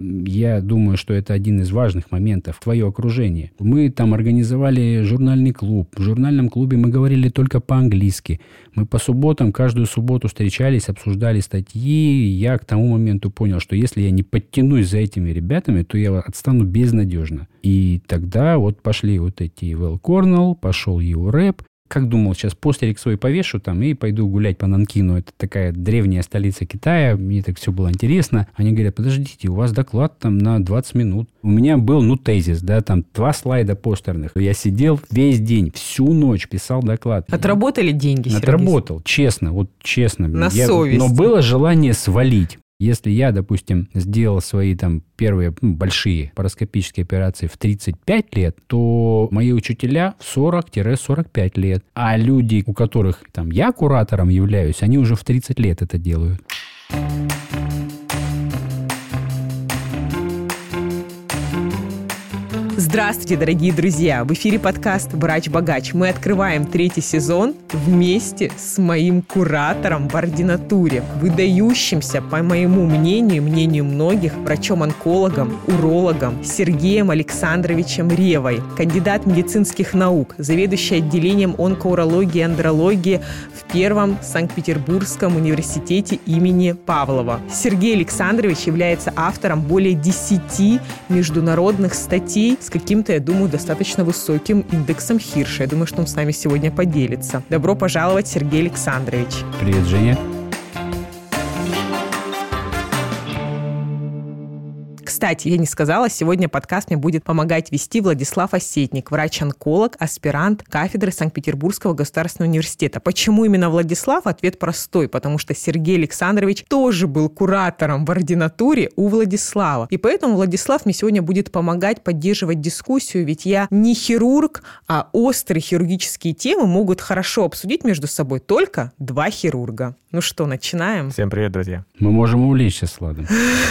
Я думаю, что это один из важных моментов, твое окружение. Мы там организовали журнальный клуб. В журнальном клубе мы говорили только по-английски. Мы по субботам, каждую субботу встречались, обсуждали статьи. Я к тому моменту понял, что если я не подтянусь за этими ребятами, то я отстану безнадежно. И тогда вот пошли вот эти Well Cornell, пошел рэп как думал, сейчас постерик свой повешу там и пойду гулять по Нанкину. Это такая древняя столица Китая. Мне так все было интересно. Они говорят, подождите, у вас доклад там на 20 минут. У меня был, ну, тезис, да, там два слайда постерных. Я сидел весь день, всю ночь писал доклад. Отработали деньги, Сергей? Отработал, честно, вот честно. На я, совесть. Но было желание свалить. Если я, допустим, сделал свои там первые ну, большие параскопические операции в 35 лет, то мои учителя в 40-45 лет. А люди, у которых там я куратором являюсь, они уже в 30 лет это делают. Здравствуйте, дорогие друзья! В эфире подкаст «Врач-богач». Мы открываем третий сезон вместе с моим куратором в ординатуре, выдающимся, по моему мнению, мнению многих, врачом-онкологом, урологом Сергеем Александровичем Ревой, кандидат медицинских наук, заведующий отделением онкоурологии и андрологии в Первом Санкт-Петербургском университете имени Павлова. Сергей Александрович является автором более 10 международных статей с каким-то, я думаю, достаточно высоким индексом Хирша. Я думаю, что он с нами сегодня поделится. Добро пожаловать, Сергей Александрович. Привет, Женя. Кстати, я не сказала, сегодня подкаст мне будет помогать вести Владислав Осетник, врач-онколог, аспирант кафедры Санкт-Петербургского государственного университета. Почему именно Владислав? Ответ простой, потому что Сергей Александрович тоже был куратором в ординатуре у Владислава. И поэтому Владислав мне сегодня будет помогать поддерживать дискуссию, ведь я не хирург, а острые хирургические темы могут хорошо обсудить между собой только два хирурга. Ну что, начинаем? Всем привет, друзья. Мы можем увлечься с Владом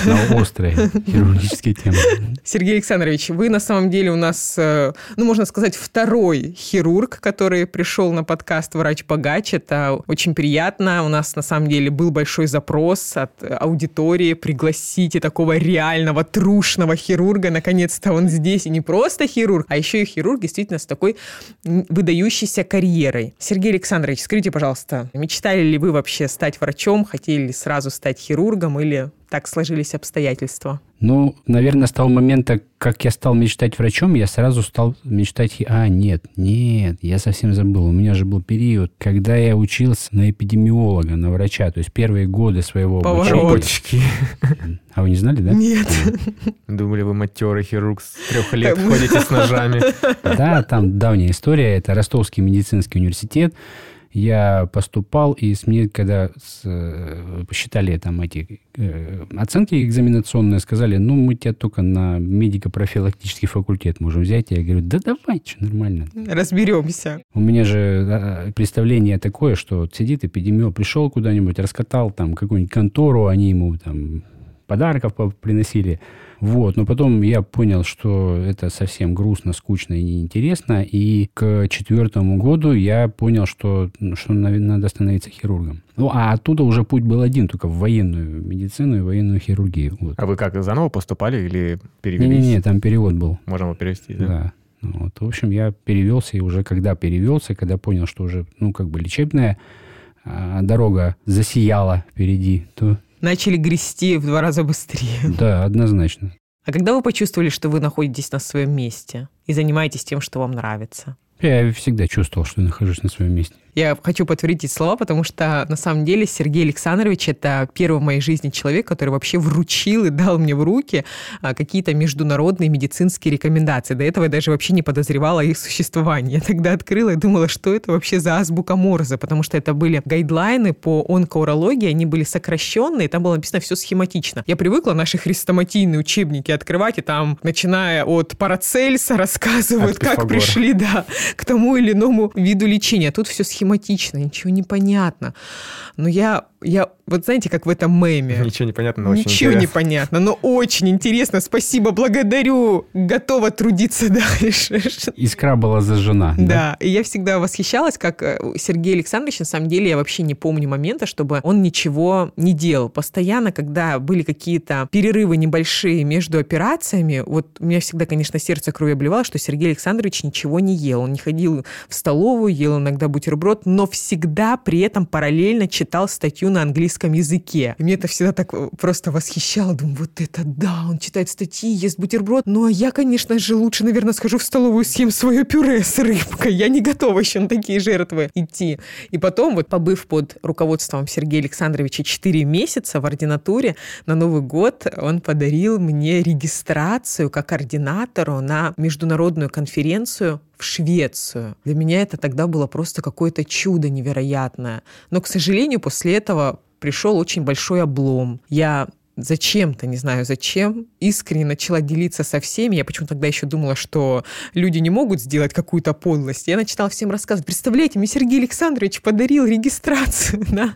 на острые хирургические темы. Сергей Александрович, вы на самом деле у нас, э, ну, можно сказать, второй хирург, который пришел на подкаст «Врач богач». Это очень приятно. У нас, на самом деле, был большой запрос от аудитории пригласите такого реального, трушного хирурга. Наконец-то он здесь. И не просто хирург, а еще и хирург действительно с такой выдающейся карьерой. Сергей Александрович, скажите, пожалуйста, мечтали ли вы вообще стать врачом, хотели ли сразу стать хирургом или так сложились обстоятельства? Ну, наверное, с того момента, как я стал мечтать врачом, я сразу стал мечтать... А, нет, нет, я совсем забыл. У меня же был период, когда я учился на эпидемиолога, на врача. То есть первые годы своего Повороточки. обучения. А вы не знали, да? Нет. Думали, вы матерый хирург с трех лет ходите с ножами. Да, там давняя история. Это Ростовский медицинский университет я поступал, и с мне, когда с, э, посчитали там эти э, оценки экзаменационные, сказали, ну, мы тебя только на медико-профилактический факультет можем взять. Я говорю, да давай, что нормально. Разберемся. У меня же э, представление такое, что сидит эпидемиолог, пришел куда-нибудь, раскатал там какую-нибудь контору, они ему там подарков приносили. Вот, но потом я понял, что это совсем грустно, скучно и неинтересно, и к четвертому году я понял, что, ну, что надо становиться хирургом. Ну, а оттуда уже путь был один, только в военную медицину и военную хирургию. Вот. А вы как, заново поступали или перевелись? Не-не-не, там перевод был. Можно его перевести, да? Да. Вот. В общем, я перевелся, и уже когда перевелся, когда понял, что уже, ну, как бы лечебная а, дорога засияла впереди, то начали грести в два раза быстрее. Да, однозначно. А когда вы почувствовали, что вы находитесь на своем месте и занимаетесь тем, что вам нравится? Я всегда чувствовал, что нахожусь на своем месте. Я хочу подтвердить эти слова, потому что на самом деле Сергей Александрович это первый в моей жизни человек, который вообще вручил и дал мне в руки а, какие-то международные медицинские рекомендации. До этого я даже вообще не подозревала их существовании. Я тогда открыла и думала, что это вообще за азбука Морзе, потому что это были гайдлайны по онкоурологии, они были сокращенные, там было написано все схематично. Я привыкла наши хрестоматийные учебники открывать, и там, начиная от Парацельса, рассказывают, как пришли да, к тому или иному виду лечения. Тут все схематично схематично, ничего не понятно. Но я, я вот знаете, как в этом меме. Ничего не понятно, но очень Ничего интересно. не понятно, но очень интересно. Спасибо, благодарю. Готова трудиться дальше. Искра была зажжена. Да, и я всегда восхищалась, как э, Сергей Александрович, на самом деле, я вообще не помню момента, чтобы он ничего не делал. Постоянно, когда были какие-то перерывы небольшие между операциями, вот у меня всегда, конечно, сердце кровью обливало, что Сергей Александрович ничего не ел. Он не ходил в столовую, ел иногда бутерброд, но всегда при этом параллельно читал статью на английском языке. И мне это всегда так э, просто восхищало. Думаю, вот это да, он читает статьи, ест бутерброд. Ну, а я, конечно же, лучше, наверное, схожу в столовую, съем свое пюре с рыбкой. Я не готова еще на такие жертвы идти. И потом, вот побыв под руководством Сергея Александровича 4 месяца в ординатуре, на Новый год он подарил мне регистрацию как координатору на международную конференцию в Швецию. Для меня это тогда было просто какое-то чудо невероятное. Но, к сожалению, после этого пришел очень большой облом. Я зачем-то, не знаю зачем, искренне начала делиться со всеми. Я почему-то тогда еще думала, что люди не могут сделать какую-то подлость. Я начинала всем рассказывать. Представляете, мне Сергей Александрович подарил регистрацию на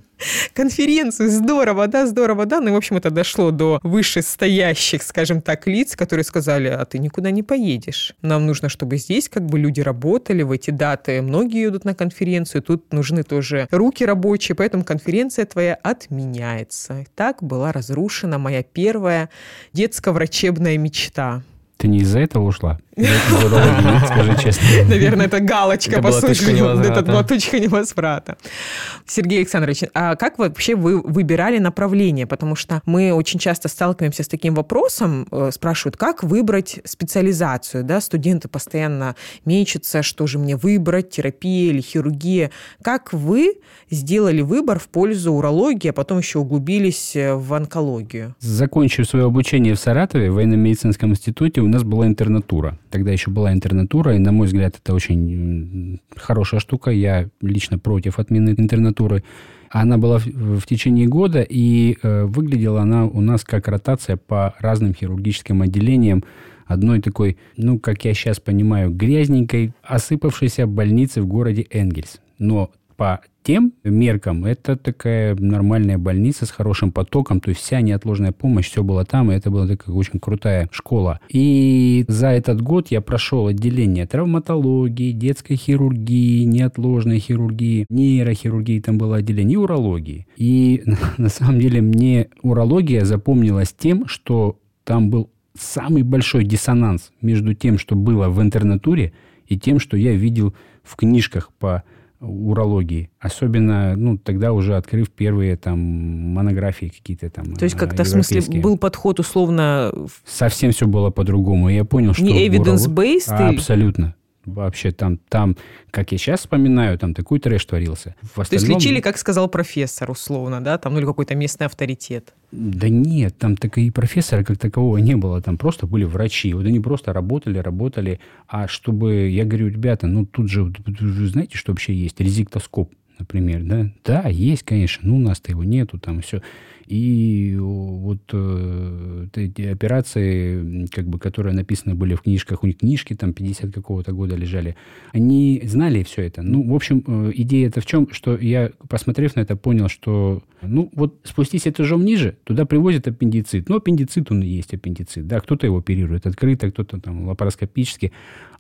конференцию. Здорово, да, здорово, да. Ну, и, в общем, это дошло до вышестоящих, скажем так, лиц, которые сказали, а ты никуда не поедешь. Нам нужно, чтобы здесь как бы люди работали в эти даты. Многие идут на конференцию, тут нужны тоже руки рабочие, поэтому конференция твоя отменяется. Так была разрушена моя первая детско-врачебная мечта. Ты не из-за этого ушла? Нет? Скажи честно. Наверное, это галочка, Это по сути. Это была точка невозврата. Сергей Александрович, а как вообще вы выбирали направление? Потому что мы очень часто сталкиваемся с таким вопросом, э, спрашивают, как выбрать специализацию? Да? Студенты постоянно мечутся, что же мне выбрать, терапия или хирургия. Как вы сделали выбор в пользу урологии, а потом еще углубились э, в онкологию? Закончив свое обучение в Саратове, в военно-медицинском институте, у нас была интернатура. Тогда еще была интернатура, и, на мой взгляд, это очень хорошая штука. Я лично против отмены интернатуры. Она была в, в течение года, и э, выглядела она у нас как ротация по разным хирургическим отделениям одной такой, ну, как я сейчас понимаю, грязненькой, осыпавшейся больницы в городе Энгельс. Но по тем меркам это такая нормальная больница с хорошим потоком, то есть вся неотложная помощь, все было там, и это была такая очень крутая школа. И за этот год я прошел отделение травматологии, детской хирургии, неотложной хирургии, нейрохирургии, там было отделение, и урологии. И на самом деле мне урология запомнилась тем, что там был самый большой диссонанс между тем, что было в интернатуре, и тем, что я видел в книжках по урологии. Особенно, ну, тогда уже открыв первые там монографии какие-то там То есть э, как-то в смысле был подход условно Совсем все было по-другому. Я понял, что... не уролог- evidence-based? А, или- Абсолютно. Вообще там, там, как я сейчас вспоминаю, там такой трэш творился. В То есть остальном- лечили, как сказал профессор, условно, да, там, ну или какой-то местный авторитет. Да нет, там так и профессора как такового не было, там просто были врачи. Вот они просто работали, работали. А чтобы, я говорю, ребята, ну тут же, вы знаете, что вообще есть? Резиктоскоп, например, да? Да, есть, конечно, ну у нас-то его нету, там все. И вот э, эти операции, как бы, которые написаны были в книжках, у них книжки там 50 какого-то года лежали, они знали все это. Ну, в общем, э, идея это в чем, что я, посмотрев на это, понял, что, ну, вот спустись этажом ниже, туда привозят аппендицит. Ну, аппендицит, он и есть аппендицит, да, кто-то его оперирует открыто, кто-то там лапароскопически.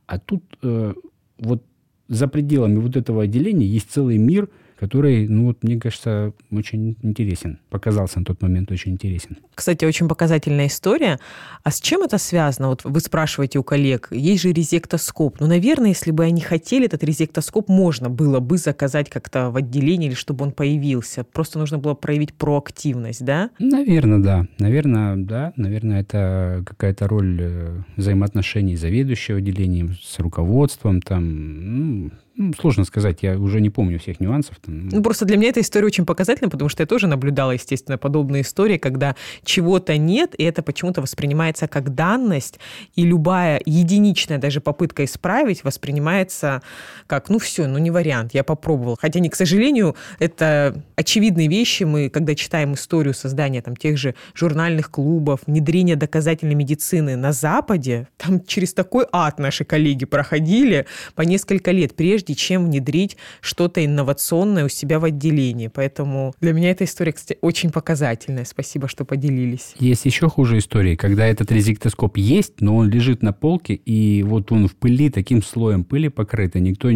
А тут э, вот за пределами вот этого отделения есть целый мир, который, ну вот, мне кажется, очень интересен. Показался на тот момент очень интересен. Кстати, очень показательная история. А с чем это связано? Вот вы спрашиваете у коллег, есть же резектоскоп. Ну, наверное, если бы они хотели, этот резектоскоп можно было бы заказать как-то в отделении или чтобы он появился. Просто нужно было проявить проактивность, да? Наверное, да. Наверное, да. Наверное, это какая-то роль э, взаимоотношений заведующего отделением с руководством. Там, ну, ну, сложно сказать, я уже не помню всех нюансов. Там, Ну, просто для меня эта история очень показательна, потому что я тоже наблюдала, естественно, подобные истории, когда чего-то нет, и это почему-то воспринимается как данность, и любая единичная даже попытка исправить воспринимается как, ну все, ну не вариант, я попробовал. Хотя, не к сожалению, это очевидные вещи. Мы, когда читаем историю создания там, тех же журнальных клубов, внедрения доказательной медицины на Западе, там через такой ад наши коллеги проходили по несколько лет, прежде прежде чем внедрить что-то инновационное у себя в отделении. Поэтому для меня эта история, кстати, очень показательная. Спасибо, что поделились. Есть еще хуже истории, когда этот резектоскоп есть, но он лежит на полке, и вот он в пыли, таким слоем пыли покрыт, и никто,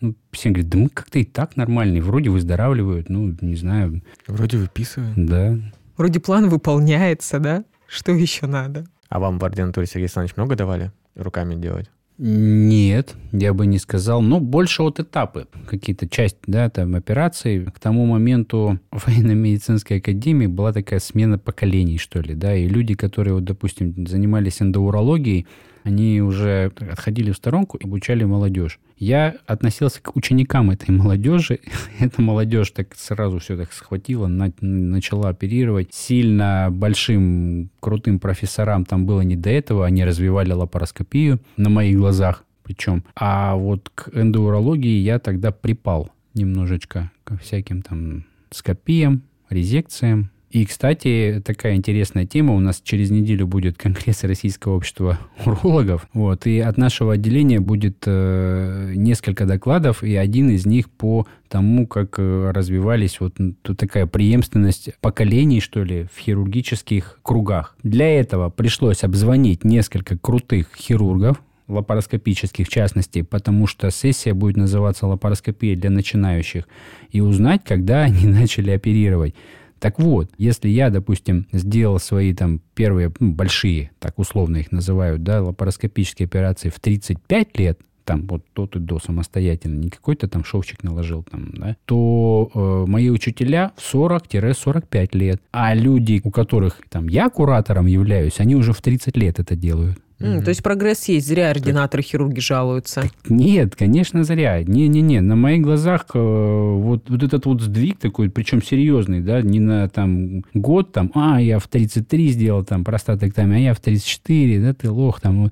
ну, все говорят, да мы как-то и так нормальные, вроде выздоравливают, ну, не знаю. Вроде выписывают. Да. Вроде план выполняется, да? Что еще надо? А вам в ординатуре, Сергей Александрович, много давали руками делать? Нет, я бы не сказал. Но больше вот этапы, какие-то часть, да, там, операций. К тому моменту в военно-медицинской академии была такая смена поколений, что ли, да, и люди, которые, вот, допустим, занимались эндоурологией, они уже отходили в сторонку и обучали молодежь. Я относился к ученикам этой молодежи. Эта молодежь так сразу все так схватила, на, начала оперировать. Сильно большим, крутым профессорам там было не до этого. Они развивали лапароскопию на моих глазах причем. А вот к эндоурологии я тогда припал немножечко ко всяким там скопиям, резекциям, и, кстати, такая интересная тема. У нас через неделю будет Конгресс Российского общества урологов. Вот, и от нашего отделения будет э, несколько докладов, и один из них по тому, как э, развивались вот тут такая преемственность поколений, что ли, в хирургических кругах. Для этого пришлось обзвонить несколько крутых хирургов, лапароскопических, в частности, потому что сессия будет называться лапароскопия для начинающих, и узнать, когда они начали оперировать. Так вот, если я, допустим, сделал свои там первые ну, большие, так условно их называют, да, лапароскопические операции в 35 лет, там вот тот и до самостоятельно, не какой-то там шовчик наложил там, да, то э, мои учителя в 40-45 лет. А люди, у которых там я куратором являюсь, они уже в 30 лет это делают. Mm, То есть прогресс есть, зря ординаторы хирурги жалуются. Нет, конечно, зря. Не-не-не, на моих глазах э, вот, вот этот вот сдвиг такой, причем серьезный, да, не на там год, там, а, я в 33 сделал там простатоктомию, а я в 34, да, ты лох там.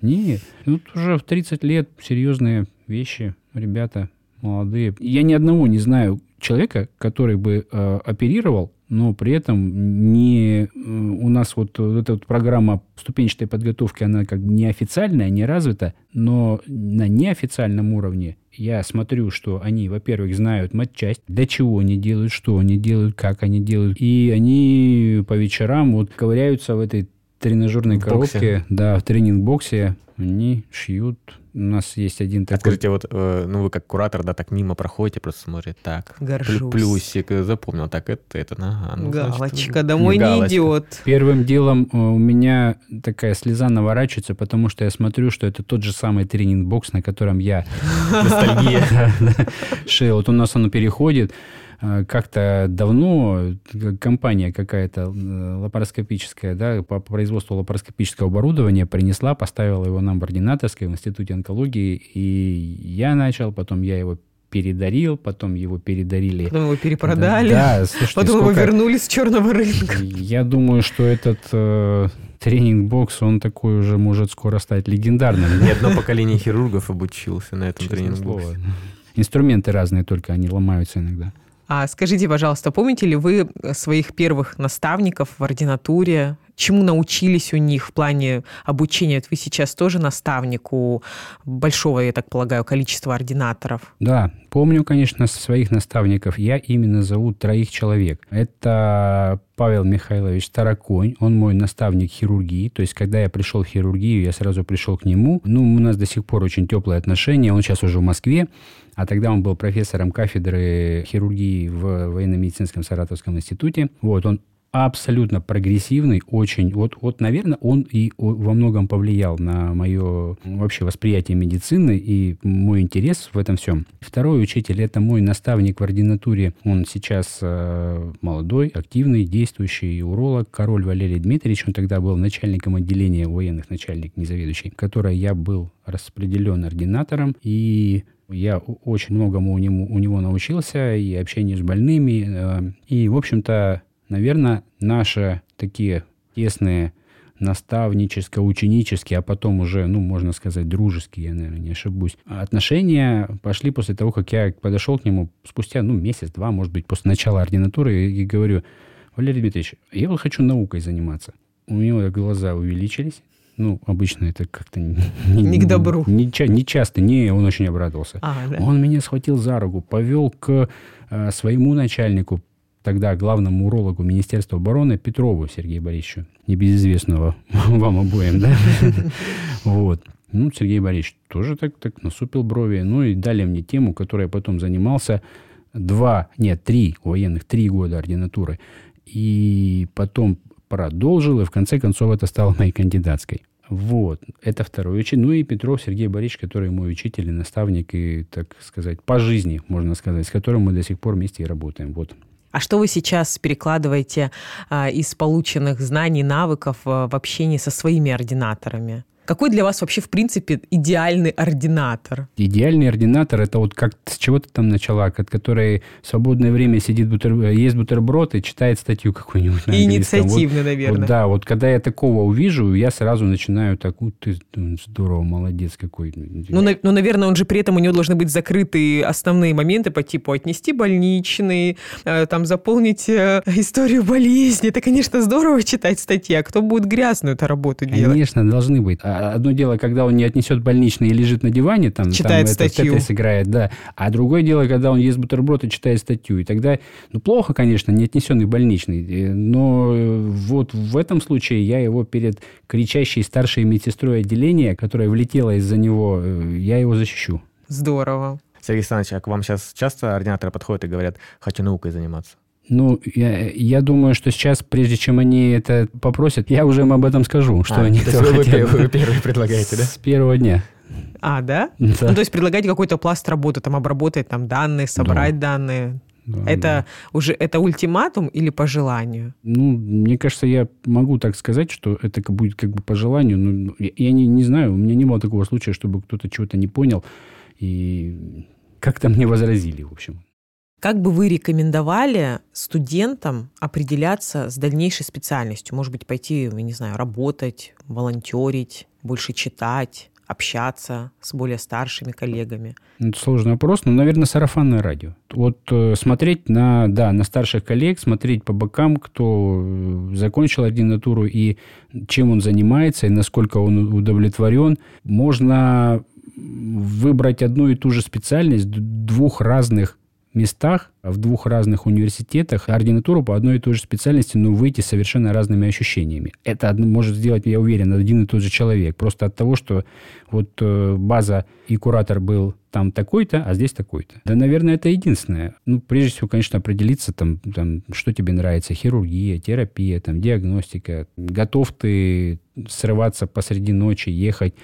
Нет, тут уже в 30 лет серьезные вещи, ребята молодые. Я ни одного не знаю человека, который бы э, оперировал но при этом не, э, у нас вот, вот эта вот программа ступенчатой подготовки, она как бы неофициальная, не развита, но на неофициальном уровне я смотрю, что они, во-первых, знают матчасть, для чего они делают, что они делают, как они делают, и они по вечерам вот ковыряются в этой тренажерной в коробке, боксе. да, в тренинг-боксе, они шьют у нас есть один такой... Скажите, вот, э, ну, вы как куратор, да, так мимо проходите, просто смотрите, так, Горжусь. плюсик, э, запомнил, так, это, это, ага. Ну, Галочка, значит, домой не галочка. идет. Первым делом э, у меня такая слеза наворачивается, потому что я смотрю, что это тот же самый тренинг-бокс, на котором я... Ностальгия. Шея, вот у нас оно переходит, как-то давно компания какая-то э, лапароскопическая, да, по производству лапароскопического оборудования принесла, поставила его нам в ординаторской в Институте онкологии, и я начал, потом я его передарил, потом его передарили. Потом его перепродали. Да, да слушайте, потом сколько... его вернули с черного рынка. Я думаю, что этот э, тренинг-бокс, он такой уже может скоро стать легендарным. Ни одно поколение хирургов обучился на этом тренинг-боксе. Инструменты разные только, они ломаются иногда. А скажите, пожалуйста, помните ли вы своих первых наставников в ординатуре? Чему научились у них в плане обучения? Вот вы сейчас тоже наставник у большого, я так полагаю, количества ординаторов. Да, помню, конечно, своих наставников. Я именно зову троих человек. Это Павел Михайлович Тараконь, он мой наставник хирургии. То есть, когда я пришел в хирургию, я сразу пришел к нему. Ну, у нас до сих пор очень теплые отношения. Он сейчас уже в Москве. А тогда он был профессором кафедры хирургии в военно-медицинском Саратовском институте. Вот, он абсолютно прогрессивный, очень, вот, вот, наверное, он и во многом повлиял на мое вообще восприятие медицины и мой интерес в этом всем. Второй учитель – это мой наставник в ординатуре. Он сейчас э, молодой, активный, действующий уролог, король Валерий Дмитриевич. Он тогда был начальником отделения военных, начальник, незаведующий, которой я был распределен ординатором. И я очень многому у него, у него научился, и общению с больными. Э, и, в общем-то, наверное, наши такие тесные наставническо-ученические, а потом уже, ну, можно сказать, дружеские, я, наверное, не ошибусь. Отношения пошли после того, как я подошел к нему спустя, ну, месяц-два, может быть, после начала ординатуры, и говорю, Валерий Дмитриевич, я вот хочу наукой заниматься. У него глаза увеличились, Ну, обычно это как-то... Не, не к добру. Не, не часто, не, он очень обрадовался. А, да. Он меня схватил за руку, повел к э, своему начальнику, тогда главному урологу Министерства обороны Петрову Сергею Борисовичу, небезызвестного вам обоим, да? Вот. Ну, Сергей Борисович тоже так, так насупил брови. Ну, и дали мне тему, которой я потом занимался два, нет, три военных, три года ординатуры. И потом продолжил, и в конце концов это стало моей кандидатской. Вот, это второй учитель. Ну и Петров Сергей Борисович, который мой учитель и наставник, и, так сказать, по жизни, можно сказать, с которым мы до сих пор вместе и работаем. Вот. А что вы сейчас перекладываете а, из полученных знаний, навыков а, в общении со своими ординаторами? Какой для вас вообще, в принципе, идеальный ординатор? Идеальный ординатор – это вот как с чего то там начала, от которой в свободное время сидит, бутер... ест бутерброд и читает статью какую-нибудь на Инициативно, вот, наверное. Вот, да, вот когда я такого увижу, я сразу начинаю так, ты здорово, молодец какой. Ну, на, ну, наверное, он же при этом у него должны быть закрыты основные моменты по типу отнести больничный, э, там заполнить э, историю болезни. Это, конечно, здорово читать статьи, а кто будет грязную эту работу делать? Конечно, должны быть. А одно дело, когда он не отнесет больничный и лежит на диване, там, читает там статью. Это, играет, да. А другое дело, когда он ест бутерброд и читает статью. И тогда, ну, плохо, конечно, не отнесенный больничный. Э, но э, вот в этом случае я его перед кричащей старшей медсестрой отделения, которая влетела из-за него, э, я его защищу. Здорово. Сергей Александрович, а к вам сейчас часто ординаторы подходят и говорят, хочу наукой заниматься? Ну, я, я думаю, что сейчас, прежде чем они это попросят, я уже им об этом скажу, что а, они то есть вы, хотят. вы первые предлагаете, да? С первого дня. А, да? да? Ну, то есть предлагать какой-то пласт работы, там, обработать там данные, собрать да. данные. Да, это да. уже это ультиматум или по желанию? Ну, мне кажется, я могу так сказать, что это будет как бы по желанию. Но я, я не, не знаю, у меня не было такого случая, чтобы кто-то чего-то не понял и как-то мне возразили, в общем. Как бы вы рекомендовали студентам определяться с дальнейшей специальностью? Может быть, пойти, я не знаю, работать, волонтерить, больше читать, общаться с более старшими коллегами? Ну, это сложный вопрос, но, наверное, сарафанное радио. Вот э, смотреть на, да, на старших коллег, смотреть по бокам, кто э, закончил ординатуру и чем он занимается, и насколько он удовлетворен. Можно выбрать одну и ту же специальность двух разных местах, в двух разных университетах, ординатуру по одной и той же специальности, но выйти совершенно разными ощущениями. Это может сделать, я уверен, один и тот же человек. Просто от того, что вот э, база и куратор был там такой-то, а здесь такой-то. Да, наверное, это единственное. Ну, прежде всего, конечно, определиться, там, там, что тебе нравится, хирургия, терапия, там, диагностика. Готов ты срываться посреди ночи, ехать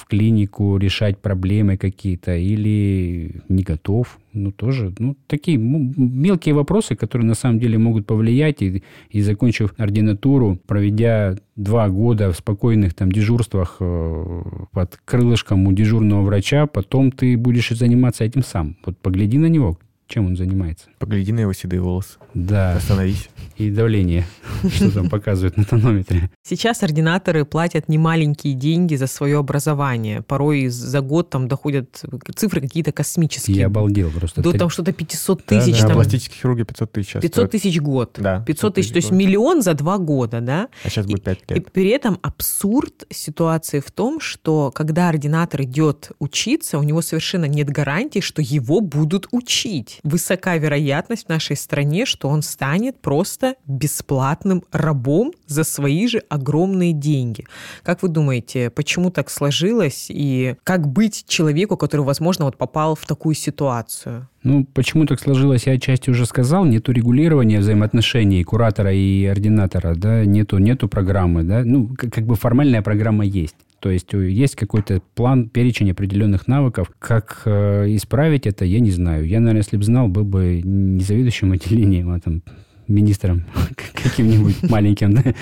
в клинику решать проблемы какие-то или не готов. Ну, тоже, ну, такие мелкие вопросы, которые на самом деле могут повлиять. И, и закончив ординатуру, проведя два года в спокойных там дежурствах э, под крылышком у дежурного врача, потом ты будешь заниматься этим сам. Вот погляди на него, чем он занимается. Погляди на его седые волосы. Да. Остановись. И давление, что там показывает на тонометре. Сейчас ординаторы платят немаленькие деньги за свое образование. Порой за год там доходят цифры какие-то космические. Я обалдел просто. До там что-то 500 тысяч. Да, там... пластические хирурги 500 тысяч. 500 тысяч год. Да. 500 тысяч, то есть миллион за два года, да? А сейчас будет 5 лет. И, и при этом абсурд ситуации в том, что когда ординатор идет учиться, у него совершенно нет гарантии, что его будут учить высока вероятность в нашей стране, что он станет просто бесплатным рабом за свои же огромные деньги. Как вы думаете, почему так сложилось и как быть человеку, который, возможно, вот попал в такую ситуацию? Ну, почему так сложилось, я отчасти уже сказал. Нету регулирования взаимоотношений куратора и ординатора, да, нету, нету программы, да. Ну, как бы формальная программа есть. То есть э, есть какой-то план, перечень определенных навыков. Как э, исправить это, я не знаю. Я, наверное, если бы знал, был бы не заведующим отделением, а там министром каким-нибудь маленьким.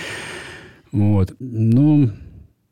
Вот. Ну,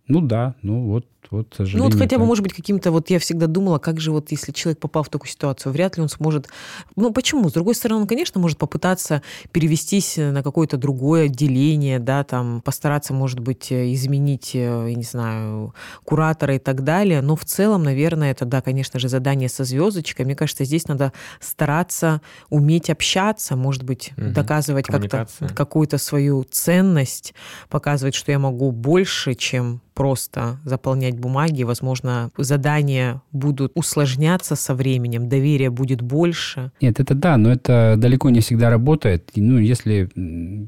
ну да, ну вот вот, ну вот хотя бы, может быть, каким-то, вот я всегда думала, как же вот если человек попал в такую ситуацию, вряд ли он сможет, ну почему? С другой стороны, он, конечно, может попытаться перевестись на какое-то другое отделение, да, там постараться, может быть, изменить, я не знаю, куратора и так далее, но в целом, наверное, это, да, конечно же, задание со звездочкой. Мне кажется, здесь надо стараться уметь общаться, может быть, угу. доказывать как-то какую-то свою ценность, показывать, что я могу больше, чем просто заполнять бумаги. Возможно, задания будут усложняться со временем, доверия будет больше. Нет, это да, но это далеко не всегда работает. Ну, если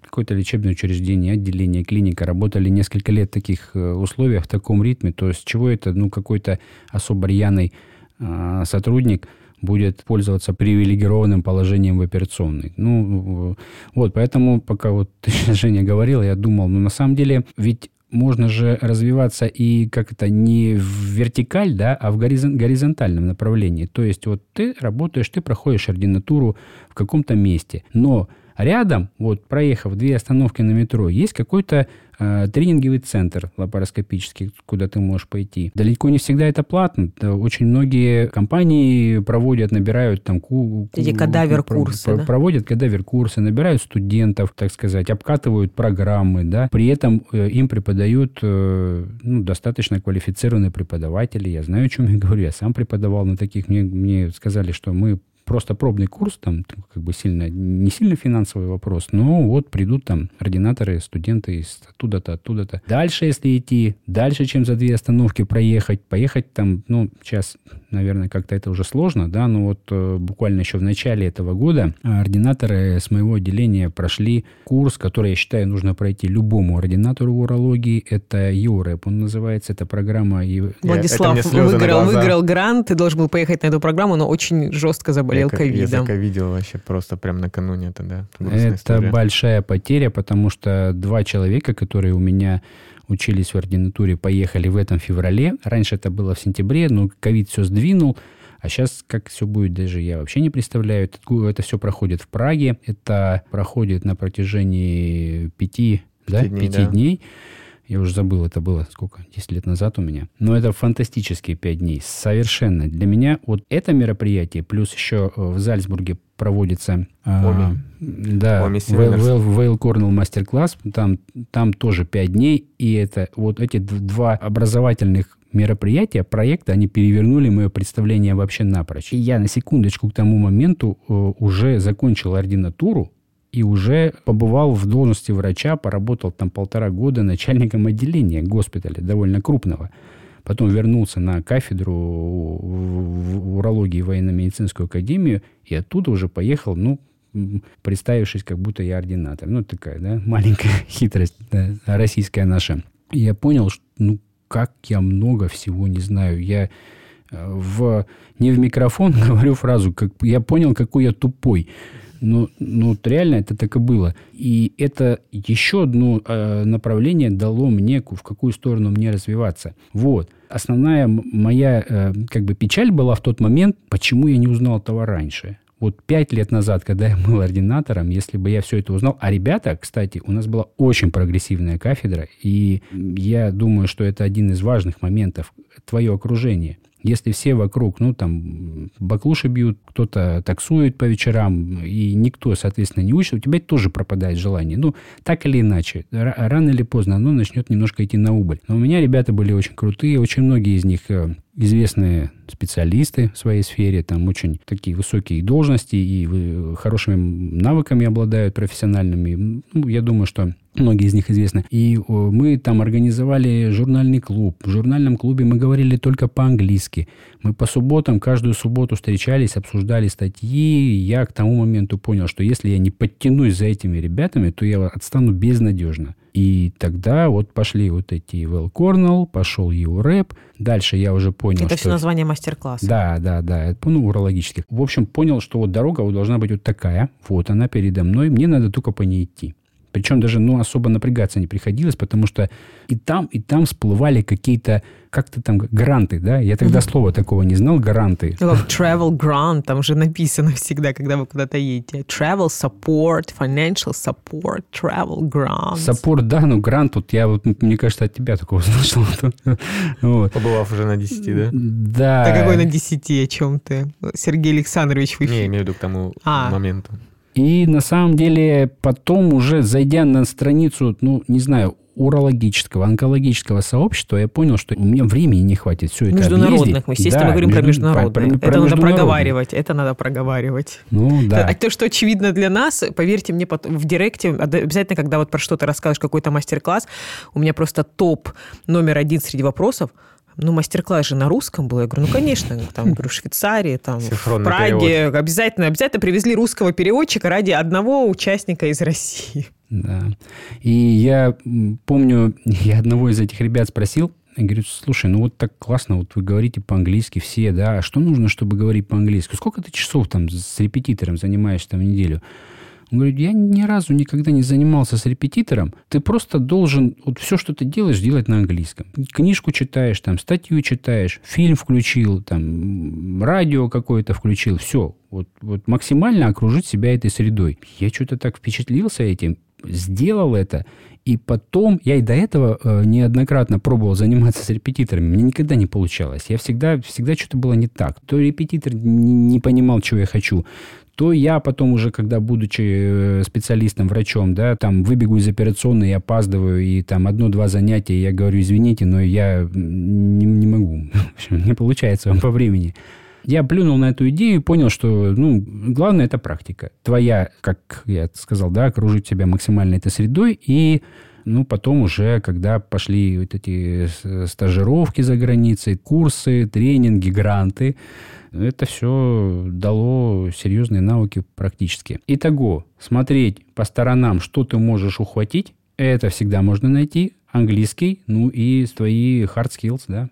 какое-то лечебное учреждение, отделение, клиника работали несколько лет в таких э, условиях, в таком ритме, то с чего это, ну, какой-то особо рьяный э, сотрудник будет пользоваться привилегированным положением в операционной. Ну, вот, поэтому, пока вот Женя говорила, я думал, ну, на самом деле, ведь можно же развиваться и как это не в вертикаль, да, а в горизонтальном направлении. То есть вот ты работаешь, ты проходишь ординатуру в каком-то месте, но рядом, вот проехав две остановки на метро, есть какой-то Э, тренинговый центр лапароскопический, куда ты можешь пойти. Далеко не всегда это платно. Очень многие компании проводят, набирают там... Ку, Эти кадавер-курсы, про, да? Проводят кадавер-курсы, набирают студентов, так сказать, обкатывают программы, да. При этом э, им преподают э, ну, достаточно квалифицированные преподаватели. Я знаю, о чем я говорю. Я сам преподавал на таких. Мне, мне сказали, что мы просто пробный курс, там как бы сильно, не сильно финансовый вопрос, но вот придут там ординаторы, студенты из оттуда-то, оттуда-то. Дальше, если идти, дальше, чем за две остановки проехать, поехать там, ну, сейчас, наверное, как-то это уже сложно, да, но вот э, буквально еще в начале этого года ординаторы с моего отделения прошли курс, который, я считаю, нужно пройти любому ординатору урологии. Это ЮРЭП, он называется, это программа... Владислав выиграл, выиграл грант, ты должен был поехать на эту программу, но очень жестко заболел заболел ковидом. Я заковидил вообще просто прям накануне это, да. Это история. большая потеря, потому что два человека, которые у меня учились в ординатуре, поехали в этом феврале. Раньше это было в сентябре, но ковид все сдвинул. А сейчас как все будет, даже я вообще не представляю. Это, это все проходит в Праге. Это проходит на протяжении пяти, да, дней, пяти да. дней. Я уже забыл, это было сколько, 10 лет назад у меня. Но это фантастические 5 дней. Совершенно. Для меня вот это мероприятие, плюс еще э, в Зальцбурге проводится... А, да, Вейл Корнелл мастер-класс. Там, там тоже 5 дней. И это вот эти два образовательных мероприятия, проекта, они перевернули мое представление вообще напрочь. И я на секундочку к тому моменту э, уже закончил ординатуру, и уже побывал в должности врача, поработал там полтора года начальником отделения госпиталя, довольно крупного. Потом вернулся на кафедру в урологии военно-медицинскую академию и оттуда уже поехал, ну, представившись, как будто я ординатор. Ну, такая, да, маленькая хитрость да, российская наша. И я понял, что, ну, как я много всего не знаю. Я э, в, не в микрофон говорю фразу, как, я понял, какой я тупой. Ну, ну, вот реально это так и было. И это еще одно э, направление дало мне, в какую сторону мне развиваться. Вот. Основная моя э, как бы печаль была в тот момент, почему я не узнал этого раньше. Вот пять лет назад, когда я был ординатором, если бы я все это узнал... А ребята, кстати, у нас была очень прогрессивная кафедра, и я думаю, что это один из важных моментов. Твое окружение – если все вокруг, ну, там, баклуши бьют, кто-то таксует по вечерам, и никто, соответственно, не учит, у тебя тоже пропадает желание. Ну, так или иначе, рано или поздно оно начнет немножко идти на убыль. Но у меня ребята были очень крутые, очень многие из них э, известные специалисты в своей сфере, там очень такие высокие должности и хорошими навыками обладают профессиональными. Ну, я думаю, что многие из них известны. И мы там организовали журнальный клуб. В журнальном клубе мы говорили только по-английски. Мы по субботам, каждую субботу встречались, обсуждали статьи. Я к тому моменту понял, что если я не подтянусь за этими ребятами, то я отстану безнадежно. И тогда вот пошли вот эти Well Cornell, пошел ЮРЭП. Дальше я уже понял, Это что... все название мастер-класса. Да, да, да. Это, ну, урологических. В общем, понял, что вот дорога вот должна быть вот такая. Вот она передо мной. Мне надо только по ней идти. Причем даже ну, особо напрягаться не приходилось, потому что и там, и там всплывали какие-то, как-то там, гранты, да? Я тогда mm-hmm. слова такого не знал, гранты. travel grant, там же написано всегда, когда вы куда-то едете. Travel support, financial support, travel grant. Support, да, но грант, вот я вот, мне кажется, от тебя такого слышал. вот. Побывав уже на 10, да? Да. Да какой на 10, о чем ты? Сергей Александрович в эфире. Не, имею в виду к тому а. моменту. И на самом деле потом уже зайдя на страницу, ну, не знаю, урологического, онкологического сообщества, я понял, что у меня времени не хватит все это Международных, объездить. мы, естественно, Да, говорим про между- международные. про- про это надо проговаривать, это надо проговаривать. Ну, да. А то, что очевидно для нас, поверьте мне, потом в директе, обязательно, когда вот про что-то расскажешь, какой-то мастер-класс, у меня просто топ номер один среди вопросов, ну, мастер-класс же на русском был. Я говорю, ну, конечно, там, говорю, в Швейцарии, там, в Синхронный Праге. Обязательно, обязательно привезли русского переводчика ради одного участника из России. Да. И я помню, я одного из этих ребят спросил, я говорю, слушай, ну вот так классно, вот вы говорите по-английски все, да, а что нужно, чтобы говорить по-английски? Сколько ты часов там с репетитором занимаешься там в неделю? Он говорит, я ни разу никогда не занимался с репетитором. Ты просто должен вот все, что ты делаешь, делать на английском. Книжку читаешь, там, статью читаешь, фильм включил, там, радио какое-то включил. Все. Вот, вот максимально окружить себя этой средой. Я что-то так впечатлился этим, сделал это, и потом, я и до этого э, неоднократно пробовал заниматься с репетиторами, мне никогда не получалось. Я всегда, всегда что-то было не так. То репетитор не, не понимал, чего я хочу, то я потом уже, когда будучи э, специалистом, врачом, да, там выбегу из операционной и опаздываю, и там одно-два занятия, я говорю, извините, но я не, не могу, не получается вам по времени. Я плюнул на эту идею и понял, что, ну, главное это практика. Твоя, как я сказал, да, окружить себя максимально этой средой и ну, потом уже, когда пошли вот эти с- стажировки за границей, курсы, тренинги, гранты, это все дало серьезные навыки практически. Итого, смотреть по сторонам, что ты можешь ухватить, это всегда можно найти. Английский, ну и твои hard skills, да,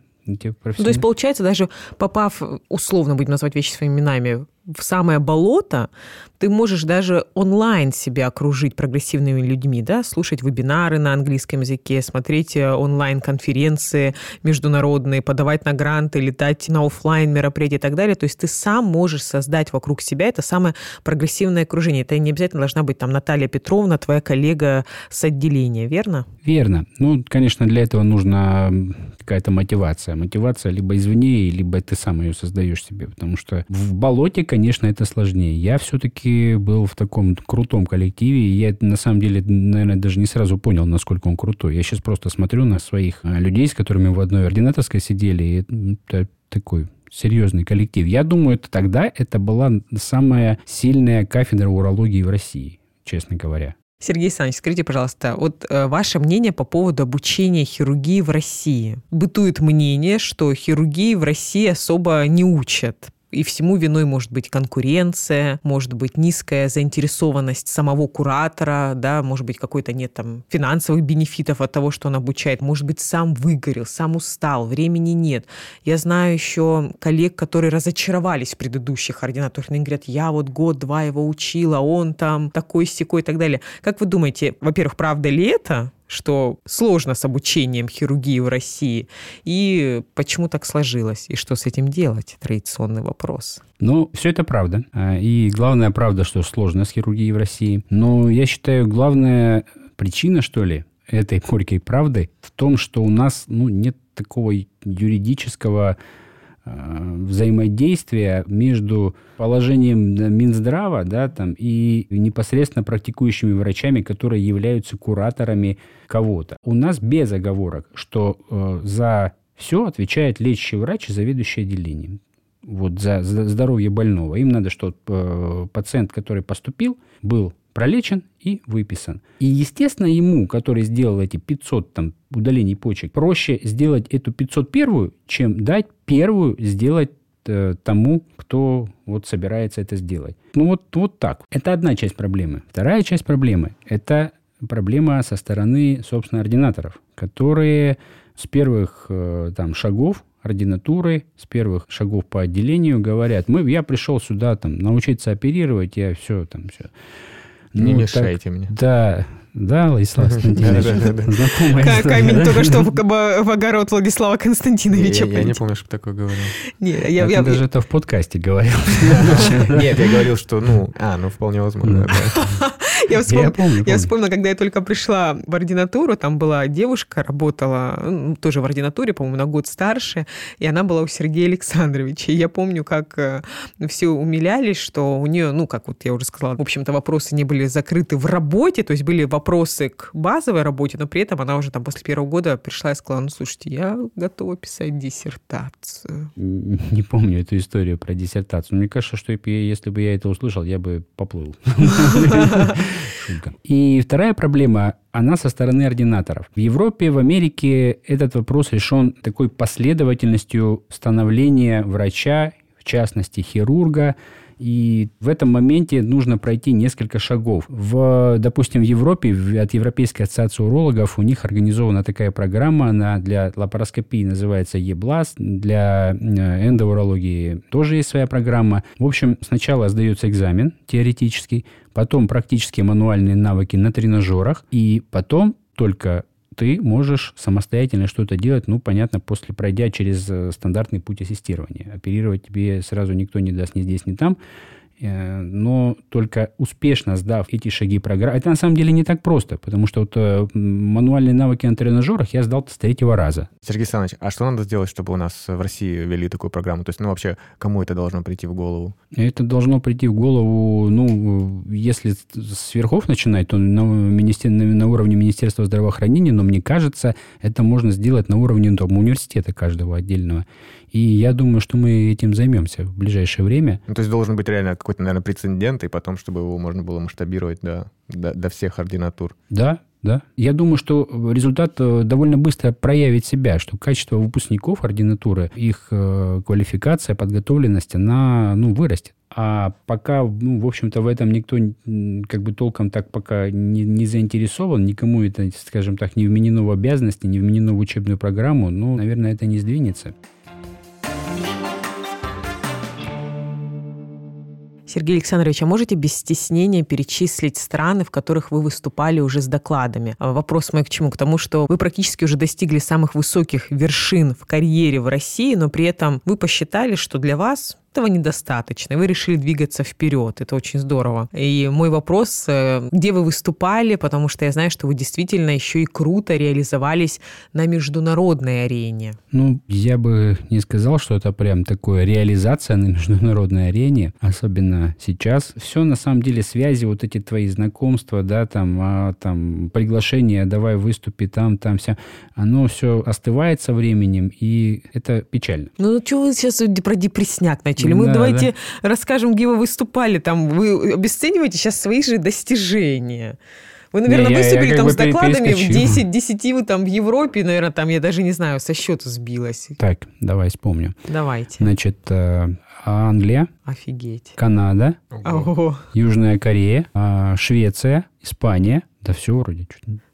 Ну, то есть, получается, даже попав, условно будем называть вещи своими именами, в самое болото, ты можешь даже онлайн себя окружить прогрессивными людьми, да, слушать вебинары на английском языке, смотреть э, онлайн-конференции международные, подавать на гранты, летать на оффлайн мероприятия и так далее. То есть ты сам можешь создать вокруг себя это самое прогрессивное окружение. Это не обязательно должна быть там Наталья Петровна, твоя коллега с отделения, верно? Верно. Ну, конечно, для этого нужна какая-то мотивация. Мотивация либо извне, либо ты сам ее создаешь себе. Потому что в болоте, конечно, это сложнее. Я все-таки был в таком крутом коллективе, и я на самом деле, наверное, даже не сразу понял, насколько он крутой. Я сейчас просто смотрю на своих а, людей, с которыми в одной ординаторской сидели, и это такой серьезный коллектив. Я думаю, это тогда это была самая сильная кафедра урологии в России, честно говоря. Сергей Александрович, скажите, пожалуйста, вот э, ваше мнение по поводу обучения хирургии в России. Бытует мнение, что хирургии в России особо не учат. И всему виной может быть конкуренция, может быть низкая заинтересованность самого куратора, да, может быть какой-то нет там финансовых бенефитов от того, что он обучает, может быть сам выгорел, сам устал, времени нет. Я знаю еще коллег, которые разочаровались в предыдущих ординаторах, они говорят, я вот год-два его учила, он там такой секой и так далее. Как вы думаете, во-первых, правда ли это? Что сложно с обучением хирургии в России, и почему так сложилось, и что с этим делать? Традиционный вопрос. Ну, все это правда. А, И главная правда, что сложно с хирургией в России. Но я считаю, главная причина, что ли, этой горькой правды в том, что у нас ну, нет такого юридического взаимодействия между положением да, Минздрава да, там, и непосредственно практикующими врачами, которые являются кураторами кого-то. У нас без оговорок, что э, за все отвечает лечащий врач и заведующий отделением вот за, за здоровье больного. Им надо, чтобы э, пациент, который поступил, был пролечен и выписан. И, естественно, ему, который сделал эти 500 там, удалений почек, проще сделать эту 501, чем дать первую сделать э, тому, кто вот собирается это сделать. Ну вот, вот так. Это одна часть проблемы. Вторая часть проблемы – это проблема со стороны, собственно, ординаторов, которые с первых э, там, шагов ординатуры, с первых шагов по отделению говорят, мы, я пришел сюда там, научиться оперировать, я все там все. Не Ну, мешайте так- мне. Да, да, Владислав Константинович. Знакомая Камень только что в огород Владислава Константиновича. я не помню, что такое говорил. Я я- даже это в подкасте говорил. Нет, я говорил, что, ну, а, ну, вполне возможно. Я вспомнила, я вспомнила, когда я только пришла в ординатуру, там была девушка, работала ну, тоже в ординатуре, по-моему, на год старше, и она была у Сергея Александровича. И я помню, как э, все умилялись, что у нее, ну, как вот я уже сказала, в общем-то, вопросы не были закрыты в работе, то есть были вопросы к базовой работе, но при этом она уже там после первого года пришла и сказала, ну, слушайте, я готова писать диссертацию. Не помню эту историю про диссертацию. Мне кажется, что если бы я это услышал, я бы поплыл. И вторая проблема, она со стороны ординаторов. В Европе, в Америке этот вопрос решен такой последовательностью становления врача, в частности хирурга, и в этом моменте нужно пройти несколько шагов. В, допустим, в Европе, от Европейской ассоциации урологов, у них организована такая программа, она для лапароскопии называется ЕБЛАС, для э, эндоурологии тоже есть своя программа. В общем, сначала сдается экзамен теоретический, потом практические мануальные навыки на тренажерах, и потом только ты можешь самостоятельно что-то делать, ну, понятно, после пройдя через э, стандартный путь ассистирования. Оперировать тебе сразу никто не даст ни здесь, ни там. Э, но только успешно сдав эти шаги программы, это на самом деле не так просто, потому что вот э, мануальные навыки на тренажерах я сдал с третьего раза. Сергей Александрович, а что надо сделать, чтобы у нас в России ввели такую программу? То есть, ну, вообще, кому это должно прийти в голову? Это должно прийти в голову, ну, если с верхов начинать, то на, министер... на уровне Министерства здравоохранения, но мне кажется, это можно сделать на уровне ну, там, университета каждого отдельного. И я думаю, что мы этим займемся в ближайшее время. Ну, то есть должен быть реально какой-то, наверное, прецедент, и потом, чтобы его можно было масштабировать до, до, до всех ординатур. Да, да. Я думаю, что результат э, довольно быстро проявит себя, что качество выпускников ординатуры, их э, квалификация, подготовленность, она ну, вырастет. А пока, ну, в общем-то, в этом никто как бы толком так пока не, не заинтересован, никому это, скажем так, не вменено в обязанности, не вменено в учебную программу, ну, наверное, это не сдвинется. Сергей Александрович, а можете без стеснения перечислить страны, в которых вы выступали уже с докладами? А вопрос мой к чему? К тому, что вы практически уже достигли самых высоких вершин в карьере в России, но при этом вы посчитали, что для вас этого недостаточно, вы решили двигаться вперед. Это очень здорово. И мой вопрос, э, где вы выступали, потому что я знаю, что вы действительно еще и круто реализовались на международной арене. Ну, я бы не сказал, что это прям такое реализация на международной арене, особенно сейчас. Все на самом деле связи, вот эти твои знакомства, да, там, а, там приглашение, давай выступи там, там, вся, оно все остывает со временем, и это печально. Ну, что вы сейчас про депресняк начали? Начали. Мы да, давайте да. расскажем, где вы выступали. Там вы обесцениваете сейчас свои же достижения. Вы, наверное, не, выступили я, я там с докладами в 10, 10 вы там в Европе, наверное, там, я даже не знаю, со счета сбилась. Так, давай вспомню. Давайте. Значит, э, Англия. Офигеть. Канада. Ого. Южная Корея. А, Швеция. Испания. Да все вроде.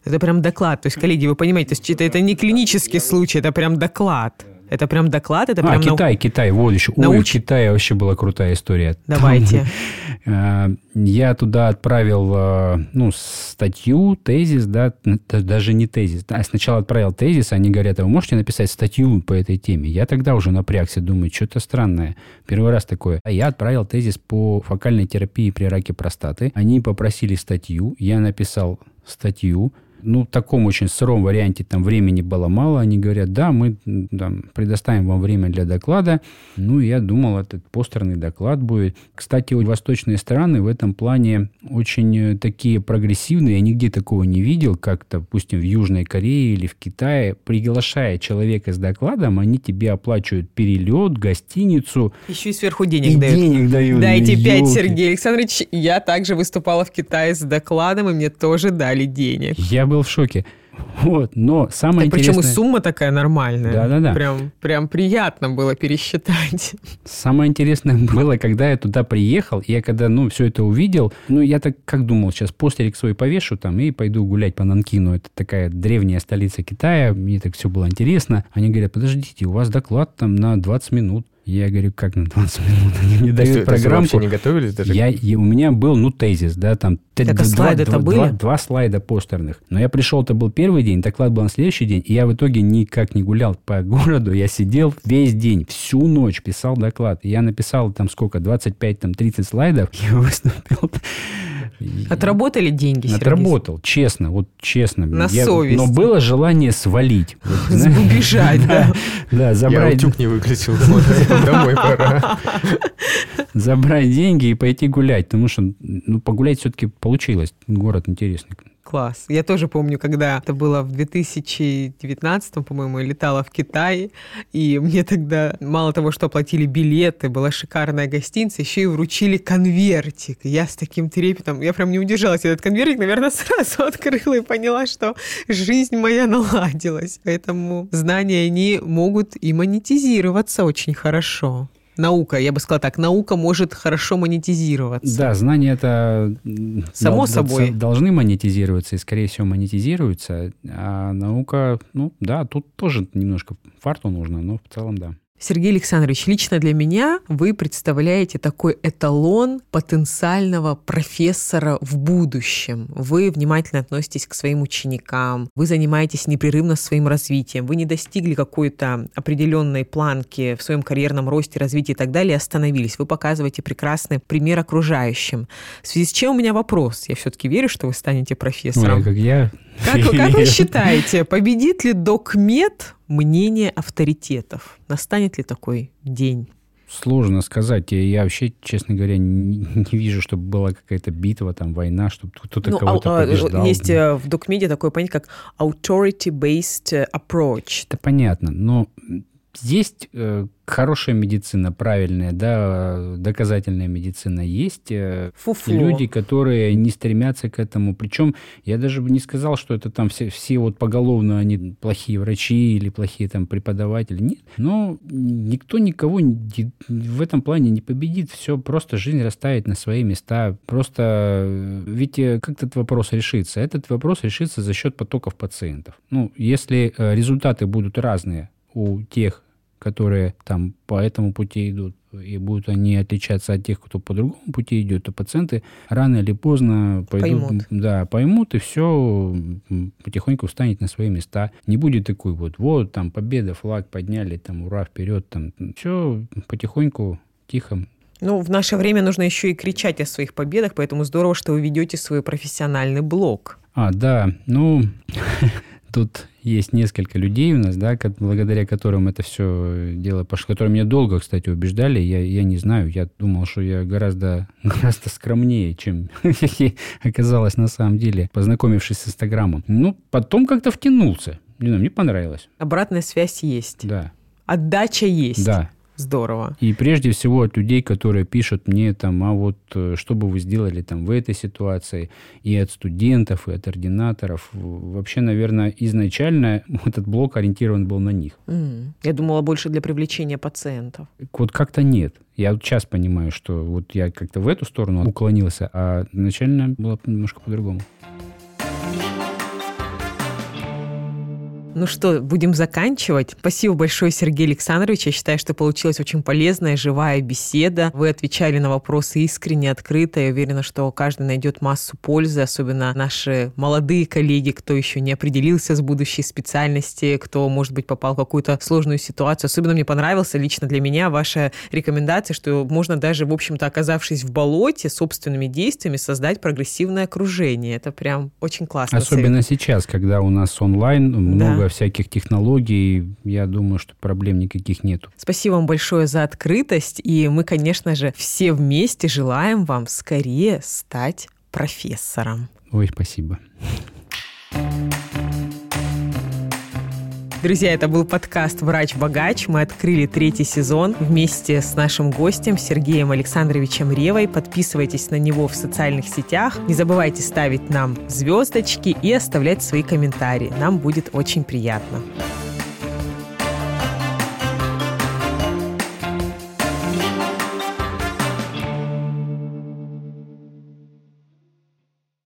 Это прям доклад. То есть, коллеги, вы понимаете, то есть, это не клинический случай, это прям доклад. Это прям доклад? Это а, прям Китай, нау... Китай, вот еще. Науч... Ой, в Китае вообще была крутая история. Давайте. Там, я туда отправил, э, ну, статью, тезис, да, даже не тезис. А сначала отправил тезис, они говорят, а вы можете написать статью по этой теме? Я тогда уже напрягся, думаю, что-то странное. Первый раз такое. А я отправил тезис по фокальной терапии при раке простаты. Они попросили статью, я написал статью, ну, в таком очень сыром варианте там времени было мало. Они говорят, да, мы там, предоставим вам время для доклада. Ну, я думал, этот постерный доклад будет. Кстати, восточные страны в этом плане очень э, такие прогрессивные. Я нигде такого не видел, как, допустим, в Южной Корее или в Китае. Приглашая человека с докладом, они тебе оплачивают перелет, гостиницу. Еще и сверху денег и дают. денег дают. Дайте пять, Сергей Александрович. Я также выступала в Китае с докладом, и мне тоже дали денег. Я был в шоке. Вот, но самое так интересное... Причем и сумма такая нормальная. Да-да-да. Прям, прям приятно было пересчитать. Самое интересное было, когда я туда приехал, и я когда, ну, все это увидел, ну, я так как думал, сейчас постерик свой повешу там и пойду гулять по Нанкину. Это такая древняя столица Китая, мне так все было интересно. Они говорят, подождите, у вас доклад там на 20 минут. Я говорю, как на 20 минут? Они мне дают программу. вообще не готовились даже? Я, я, у меня был, ну, тезис, да, там... Так, два, слайды два, были? Два, два слайда постерных. Но я пришел, это был первый день, доклад был на следующий день, и я в итоге никак не гулял по городу, я сидел весь день, всю ночь писал доклад. Я написал там сколько, 25-30 слайдов, я выступил Отработали деньги, Сергей? Отработал, честно, вот честно. На Я- совесть. Но было желание свалить. Вот, Убежать, да. Да, Я забрать, утюг не выключил. Домой пора. забрать деньги и пойти гулять. Потому что ну, погулять все-таки получилось. Город интересный. Класс. Я тоже помню, когда это было в 2019, по-моему, я летала в Китай, и мне тогда мало того, что оплатили билеты, была шикарная гостиница, еще и вручили конвертик. Я с таким трепетом, я прям не удержалась. Этот конвертик, наверное, сразу открыла и поняла, что жизнь моя наладилась. Поэтому знания, они могут и монетизироваться очень хорошо. Наука, я бы сказала так, наука может хорошо монетизироваться. Да, знания это Само дол- собой. должны монетизироваться и, скорее всего, монетизируются. А наука, ну да, тут тоже немножко фарту нужно, но в целом да. Сергей Александрович, лично для меня вы представляете такой эталон потенциального профессора в будущем. Вы внимательно относитесь к своим ученикам, вы занимаетесь непрерывно своим развитием, вы не достигли какой-то определенной планки в своем карьерном росте, развитии и так далее, и остановились. Вы показываете прекрасный пример окружающим. В связи с чем у меня вопрос? Я все-таки верю, что вы станете профессором. Ой, как я... Как, как вы считаете, победит ли докмет мнение авторитетов? Настанет ли такой день? Сложно сказать. Я- вообще, честно говоря, не, не вижу, чтобы была какая-то битва, там, война, чтобы кто-то Ну, кого-то а- а, побеждал. есть э, в докмеде такое понятие, как authority-based э, approach. Это понятно, но есть э, хорошая медицина, правильная, да, доказательная медицина. Есть э, Фуфло. люди, которые не стремятся к этому. Причем я даже бы не сказал, что это там все, все вот поголовно они плохие врачи или плохие там преподаватели. Нет. Но никто никого не- в этом плане не победит. Все просто жизнь расставит на свои места. Просто э, ведь э, как этот вопрос решится? Этот вопрос решится за счет потоков пациентов. Ну, если э, результаты будут разные у тех, которые там по этому пути идут, и будут они отличаться от тех, кто по другому пути идет, то пациенты рано или поздно пойдут, Поймут. да, поймут, и все потихоньку встанет на свои места. Не будет такой вот, вот, там, победа, флаг подняли, там, ура, вперед, там, все потихоньку, тихо. Ну, в наше время нужно еще и кричать о своих победах, поэтому здорово, что вы ведете свой профессиональный блог. А, да, ну, тут есть несколько людей у нас, да, благодаря которым это все дело пошло, которые меня долго, кстати, убеждали, я, я не знаю, я думал, что я гораздо, гораздо скромнее, чем оказалось на самом деле, познакомившись с Инстаграмом. Ну, потом как-то втянулся, не знаю, мне понравилось, Обратная связь есть. да, Отдача есть. да. Здорово. И прежде всего от людей, которые пишут мне там, а вот э, что бы вы сделали там в этой ситуации, и от студентов, и от ординаторов. Вообще, наверное, изначально этот блок ориентирован был на них. М. Я думала больше для привлечения пациентов. Вот как-то нет. Я вот сейчас понимаю, что вот я как-то в эту сторону уклонился, а изначально было немножко по-другому. Ну что, будем заканчивать. Спасибо большое, Сергей Александрович. Я считаю, что получилась очень полезная, живая беседа. Вы отвечали на вопросы искренне, открыто. Я уверена, что каждый найдет массу пользы, особенно наши молодые коллеги, кто еще не определился с будущей специальности, кто, может быть, попал в какую-то сложную ситуацию. Особенно мне понравился лично для меня ваша рекомендация, что можно даже, в общем-то, оказавшись в болоте, собственными действиями создать прогрессивное окружение. Это прям очень классно. Особенно сейчас, когда у нас онлайн, много всяких технологий, я думаю, что проблем никаких нету. Спасибо вам большое за открытость. И мы, конечно же, все вместе желаем вам скорее стать профессором. Ой, спасибо. Друзья, это был подкаст «Врач-богач». Мы открыли третий сезон вместе с нашим гостем Сергеем Александровичем Ревой. Подписывайтесь на него в социальных сетях. Не забывайте ставить нам звездочки и оставлять свои комментарии. Нам будет очень приятно.